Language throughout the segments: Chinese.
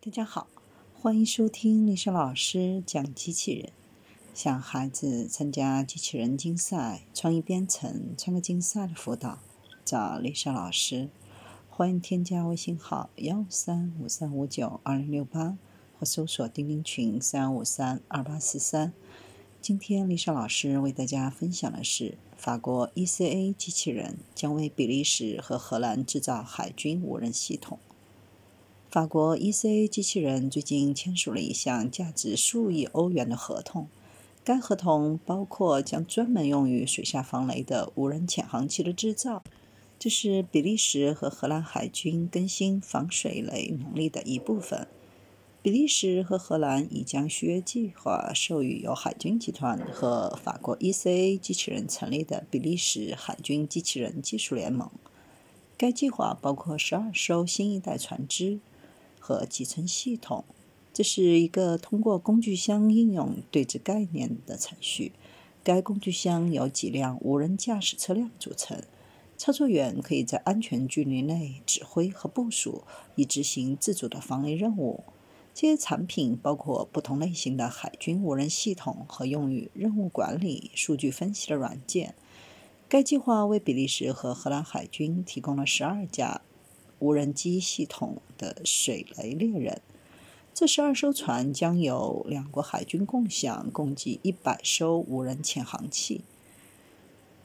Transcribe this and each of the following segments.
大家好，欢迎收听丽莎老师讲机器人。想孩子参加机器人竞赛、创意编程、创客竞赛的辅导，找丽莎老师。欢迎添加微信号幺三五三五九二零六八，或搜索钉钉群三五三二八四三。今天丽莎老师为大家分享的是，法国 ECA 机器人将为比利时和荷兰制造海军无人系统。法国 ECA 机器人最近签署了一项价值数亿欧元的合同，该合同包括将专门用于水下防雷的无人潜航器的制造，这是比利时和荷兰海军更新防水雷能力的一部分。比利时和荷兰已将续约计划授予由海军集团和法国 ECA 机器人成立的比利时海军机器人技术联盟。该计划包括十二艘新一代船只。和集成系统，这是一个通过工具箱应用对峙概念的程序。该工具箱由几辆无人驾驶车辆组成，操作员可以在安全距离内指挥和部署，以执行自主的防雷任务。这些产品包括不同类型的海军无人系统和用于任务管理、数据分析的软件。该计划为比利时和荷兰海军提供了十二架。无人机系统的水雷猎人，这十二艘船将由两国海军共享，共计一百艘无人潜航器。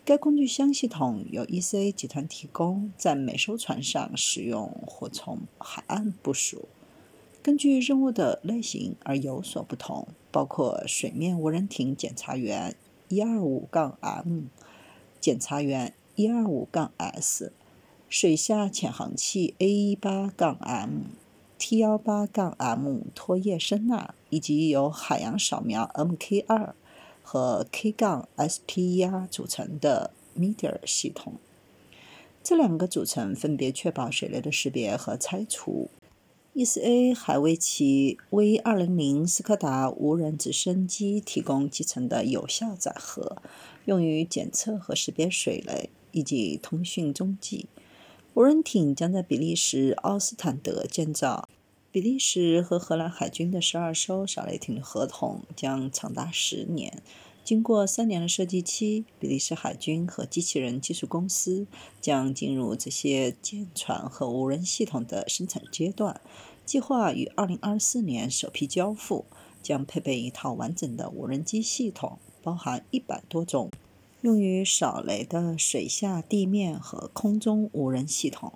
该工具箱系统由 ECA 集团提供，在每艘船上使用或从海岸部署，根据任务的类型而有所不同，包括水面无人艇检查员 （125-M）、检查员 125-S。水下潜航器 A18-M、T18-M 拖曳声呐，以及由海洋扫描 Mk2 和 K-SPR 组成的 Meteor 系统。这两个组成分别确保水雷的识别和拆除。ECA 还为其 V200 斯柯达无人直升机提供集成的有效载荷，用于检测和识别水雷以及通讯踪迹。无人艇将在比利时奥斯坦德建造。比利时和荷兰海军的十二艘扫雷艇的合同将长达十年。经过三年的设计期，比利时海军和机器人技术公司将进入这些舰船和无人系统的生产阶段。计划于2024年首批交付，将配备一套完整的无人机系统，包含一百多种。用于扫雷的水下、地面和空中无人系统。